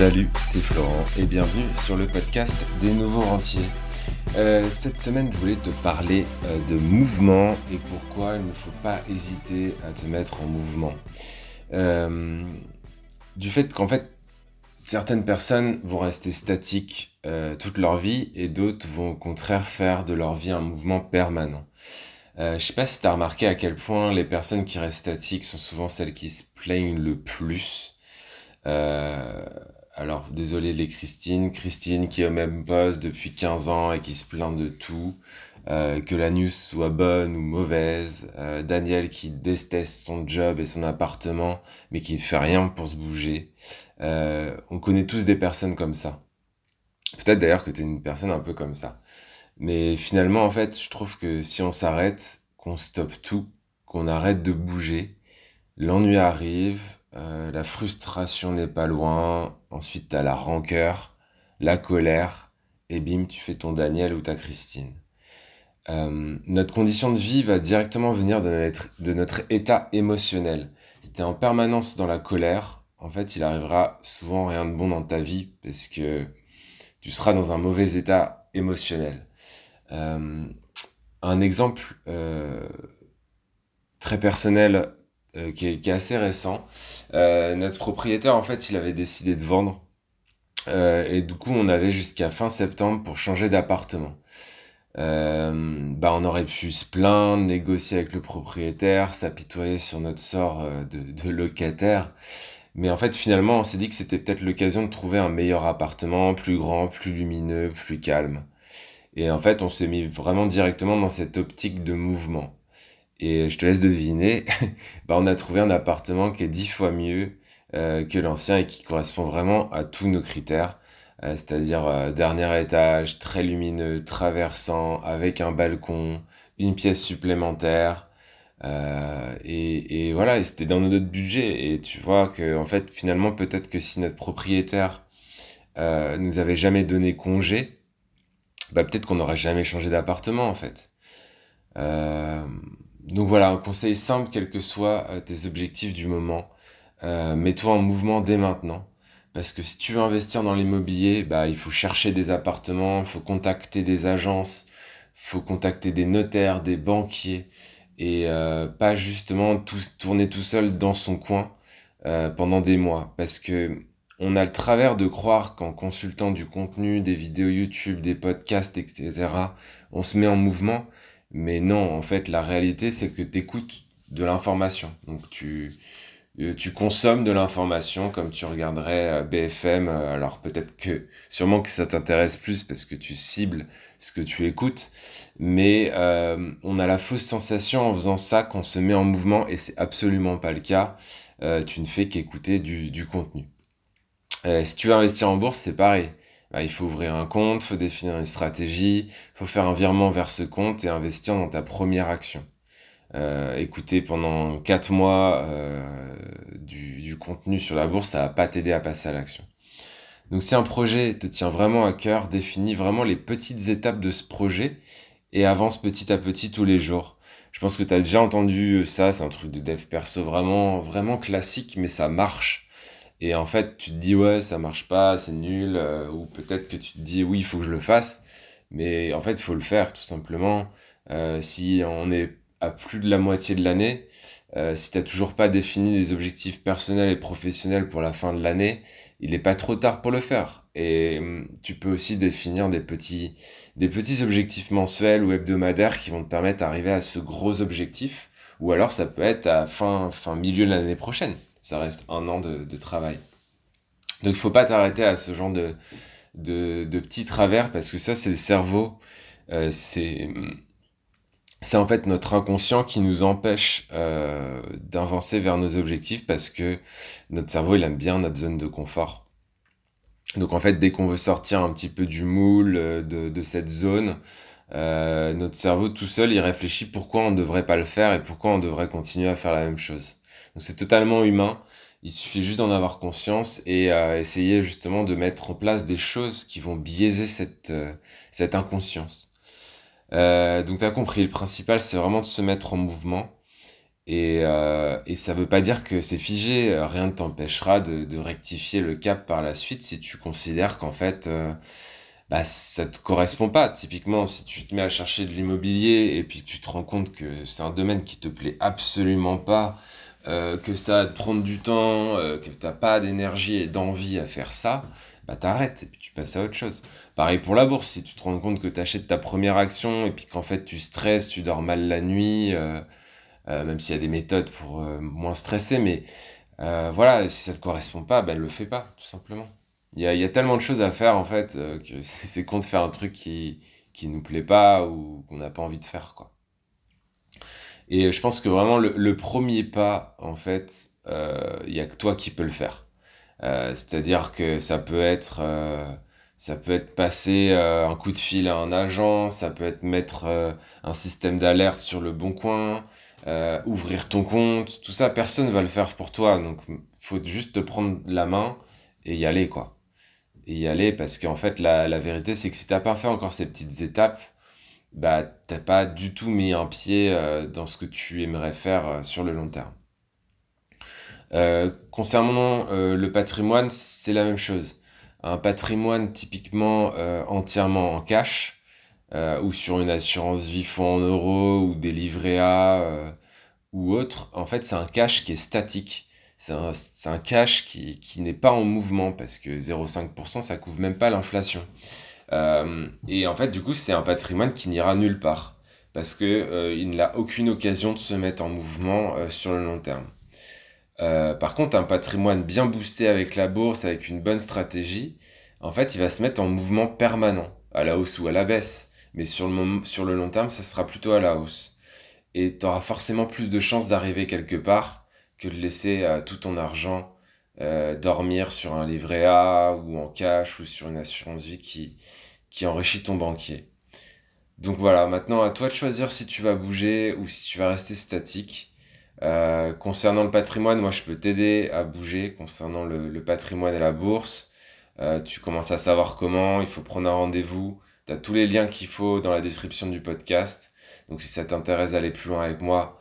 Salut, c'est Florent et bienvenue sur le podcast des nouveaux rentiers. Euh, cette semaine, je voulais te parler euh, de mouvement et pourquoi il ne faut pas hésiter à te mettre en mouvement. Euh, du fait qu'en fait, certaines personnes vont rester statiques toute leur vie et d'autres vont au contraire faire de leur vie un mouvement permanent. je sais pas si tu as remarqué à quel point les personnes qui restent statiques sont souvent celles qui se plaignent le plus. Alors, désolé les Christine. Christine qui est au même poste depuis 15 ans et qui se plaint de tout. Euh, que la news soit bonne ou mauvaise. Euh, Daniel qui déteste son job et son appartement, mais qui ne fait rien pour se bouger. Euh, on connaît tous des personnes comme ça. Peut-être d'ailleurs que tu es une personne un peu comme ça. Mais finalement, en fait, je trouve que si on s'arrête, qu'on stoppe tout, qu'on arrête de bouger, l'ennui arrive, euh, la frustration n'est pas loin. Ensuite, tu as la rancœur, la colère, et bim, tu fais ton Daniel ou ta Christine. Euh, notre condition de vie va directement venir de notre, état émotionnel. Si tu es en permanence dans la colère, en fait, il arrivera souvent rien de bon dans ta vie parce que tu seras dans un mauvais état émotionnel. Euh, un exemple très personnel qui est, est, assez récent. Euh, notre propriétaire, en fait, il avait décidé de vendre. Euh, et du coup, on avait jusqu'à fin septembre pour changer d'appartement. Euh, bah, on aurait pu se plaindre, négocier avec le propriétaire, s'apitoyer sur notre sort de, de, locataire. Mais en fait, finalement, on s'est dit que c'était peut-être l'occasion de trouver un meilleur appartement, plus grand, plus lumineux, plus calme. Et en fait, on s'est mis vraiment directement dans cette optique de mouvement. Et je te laisse deviner, bah on a trouvé un appartement qui est dix fois mieux euh, que l'ancien et qui correspond vraiment à tous nos critères. Euh, c'est-à-dire euh, dernier étage, très lumineux, traversant, avec un balcon, une pièce supplémentaire. Et, et, voilà, et c'était dans notre budget. Et tu vois que en fait, finalement, peut-être que si notre propriétaire nous avait jamais donné congé, bah peut-être qu'on n'aurait jamais changé d'appartement en fait. Donc voilà, un conseil simple, quels que soient euh, tes objectifs du moment, euh, mets-toi en mouvement dès maintenant. Parce que si tu veux investir dans l'immobilier, bah, il faut chercher des appartements, il faut contacter des agences, il faut contacter des notaires, des banquiers, et euh, pas justement tourner tout seul dans son coin pendant des mois. Parce que on a le travers de croire qu'en consultant du contenu, des vidéos YouTube, des podcasts, etc., on se met en mouvement. Mais non, en fait, la réalité, c'est que tu écoutes de l'information. Donc, tu, euh, tu consommes de l'information comme tu regarderais euh, BFM. Euh, alors, peut-être que, sûrement que ça t'intéresse plus parce que tu cibles ce que tu écoutes. Mais on a la fausse sensation en faisant ça qu'on se met en mouvement et c'est absolument pas le cas. tu ne fais qu'écouter du, du contenu. si tu veux investir en bourse, c'est pareil. Bah, il faut ouvrir un compte, faut définir une stratégie, faut faire un virement vers ce compte et investir dans ta première action. Euh, écouter pendant 4 mois euh, du, du, contenu sur la bourse, ça va pas t'aider à passer à l'action. Donc si un projet te tient vraiment à cœur, définis vraiment les petites étapes de ce projet et avance petit à petit tous les jours. Je pense que tu as déjà entendu ça, c'est un truc de dev perso vraiment, vraiment classique, mais ça marche. Et en fait, tu te dis, ouais, ça marche pas, c'est nul, euh, ou peut-être que tu te dis, oui, il faut que je le fasse. Mais en fait, il faut le faire, tout simplement. Euh, si on est à plus de la moitié de l'année, euh, si tu n'as toujours pas défini des objectifs personnels et professionnels pour la fin de l'année, il n'est pas trop tard pour le faire. Et hum, tu peux aussi définir des petits, des petits objectifs mensuels ou hebdomadaires qui vont te permettre d'arriver à ce gros objectif. Ou alors ça peut être à fin, fin milieu de l'année prochaine ça reste un an de, travail. Donc il faut pas t'arrêter à ce genre de, de, petits travers parce que ça c'est le cerveau, euh, c'est en fait notre inconscient qui nous empêche euh, d'avancer vers nos objectifs parce que notre cerveau il aime bien notre zone de confort. Donc en fait dès qu'on veut sortir un petit peu du moule euh, de, de cette zone, notre cerveau tout seul il réfléchit pourquoi on ne devrait pas le faire et pourquoi on devrait continuer à faire la même chose. Donc c'est totalement humain. Il suffit juste d'en avoir conscience et euh, essayer justement de mettre en place des choses qui vont biaiser cette, euh, cette inconscience. Euh, donc tu as compris, le principal c'est vraiment de se mettre en mouvement Et, euh, ça veut pas dire que c'est figé, rien ne t'empêchera de, rectifier le cap par la suite si tu considères qu'en fait, euh, bah, ça te correspond pas. Typiquement, si tu te mets à chercher de l'immobilier et puis tu te rends compte que c'est un domaine qui te plaît absolument pas, euh, que ça va te prendre du temps, euh, que t'as pas d'énergie et d'envie à faire ça, bah t'arrêtes et puis tu passes à autre chose. Pareil pour la bourse, si tu te rends compte que tu achètes ta première action et puis qu'en fait tu stresses, tu dors mal la nuit, euh, euh, même s'il y a des méthodes pour moins stresser, mais voilà, si ça te correspond pas, ben le fais pas, tout simplement. Il y a, y a tellement de choses à faire en fait euh, que c'est con de faire un truc qui qui nous plaît pas ou qu'on n'a pas envie de faire quoi. Et je pense que vraiment le, le premier pas en fait, euh, il y a que toi qui peux le faire. Euh, c'est-à-dire que ça peut être euh, ça peut être passer euh, un coup de fil à un agent, ça peut être mettre euh, un système d'alerte sur le bon coin, euh, ouvrir ton compte, tout ça, personne va le faire pour toi. Donc, faut juste te prendre la main et y aller, quoi. Et y aller parce qu'en fait, la, la vérité, c'est que si t'as pas fait encore ces petites étapes, bah, t'as pas du tout mis un pied euh, dans ce que tu aimerais faire euh, sur le long terme. Euh, concernant le patrimoine, c'est la même chose. Un patrimoine typiquement entièrement en cash, ou sur une assurance vie fonds en euros, ou des livrets A, ou autre, en fait, c'est un cash qui est statique. C'est un, un cash qui, qui n'est pas en mouvement, parce que 0,5%, ça couvre même pas l'inflation. Euh, et en fait, du coup, c'est un patrimoine qui n'ira nulle part, parce que euh, il n'a aucune occasion de se mettre en mouvement euh, sur le long terme. Euh, par contre, un patrimoine bien boosté avec la bourse, avec une bonne stratégie, en fait, il va se mettre en mouvement permanent, à la hausse ou à la baisse. Mais sur le, sur le long terme, ça sera plutôt à la hausse. Et tu auras forcément plus de chances d'arriver quelque part que de laisser tout ton argent euh, dormir sur un livret A ou en cash ou sur une assurance vie qui, qui enrichit ton banquier. Donc voilà, maintenant à toi de choisir si tu vas bouger ou si tu vas rester statique. Euh, concernant le patrimoine, moi je peux t'aider à bouger concernant le, le patrimoine et la bourse. Euh, tu commences à savoir comment, il faut prendre un rendez-vous. Tu as tous les liens qu'il faut dans la description du podcast. Donc si ça t'intéresse d'aller plus loin avec moi,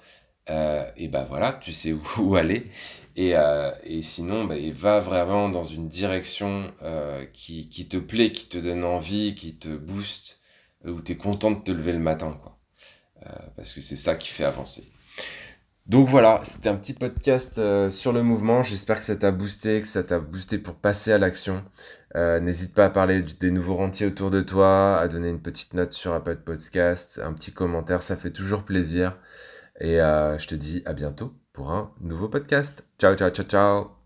euh, et ben voilà, tu sais où, aller. Et, euh, et sinon, bah, va vraiment dans une direction euh, qui, qui te plaît, qui te donne envie, qui te booste, où tu es content de te lever le matin, quoi. Parce que c'est ça qui fait avancer. Donc voilà, c'était un petit podcast sur le mouvement. J'espère que ça t'a boosté, que ça t'a boosté pour passer à l'action. N'hésite pas à parler des nouveaux rentiers autour de toi, à donner une petite note sur Apple Podcast, un petit commentaire, ça fait toujours plaisir. Et euh, je te dis à bientôt pour un nouveau podcast. Ciao, ciao, ciao, ciao.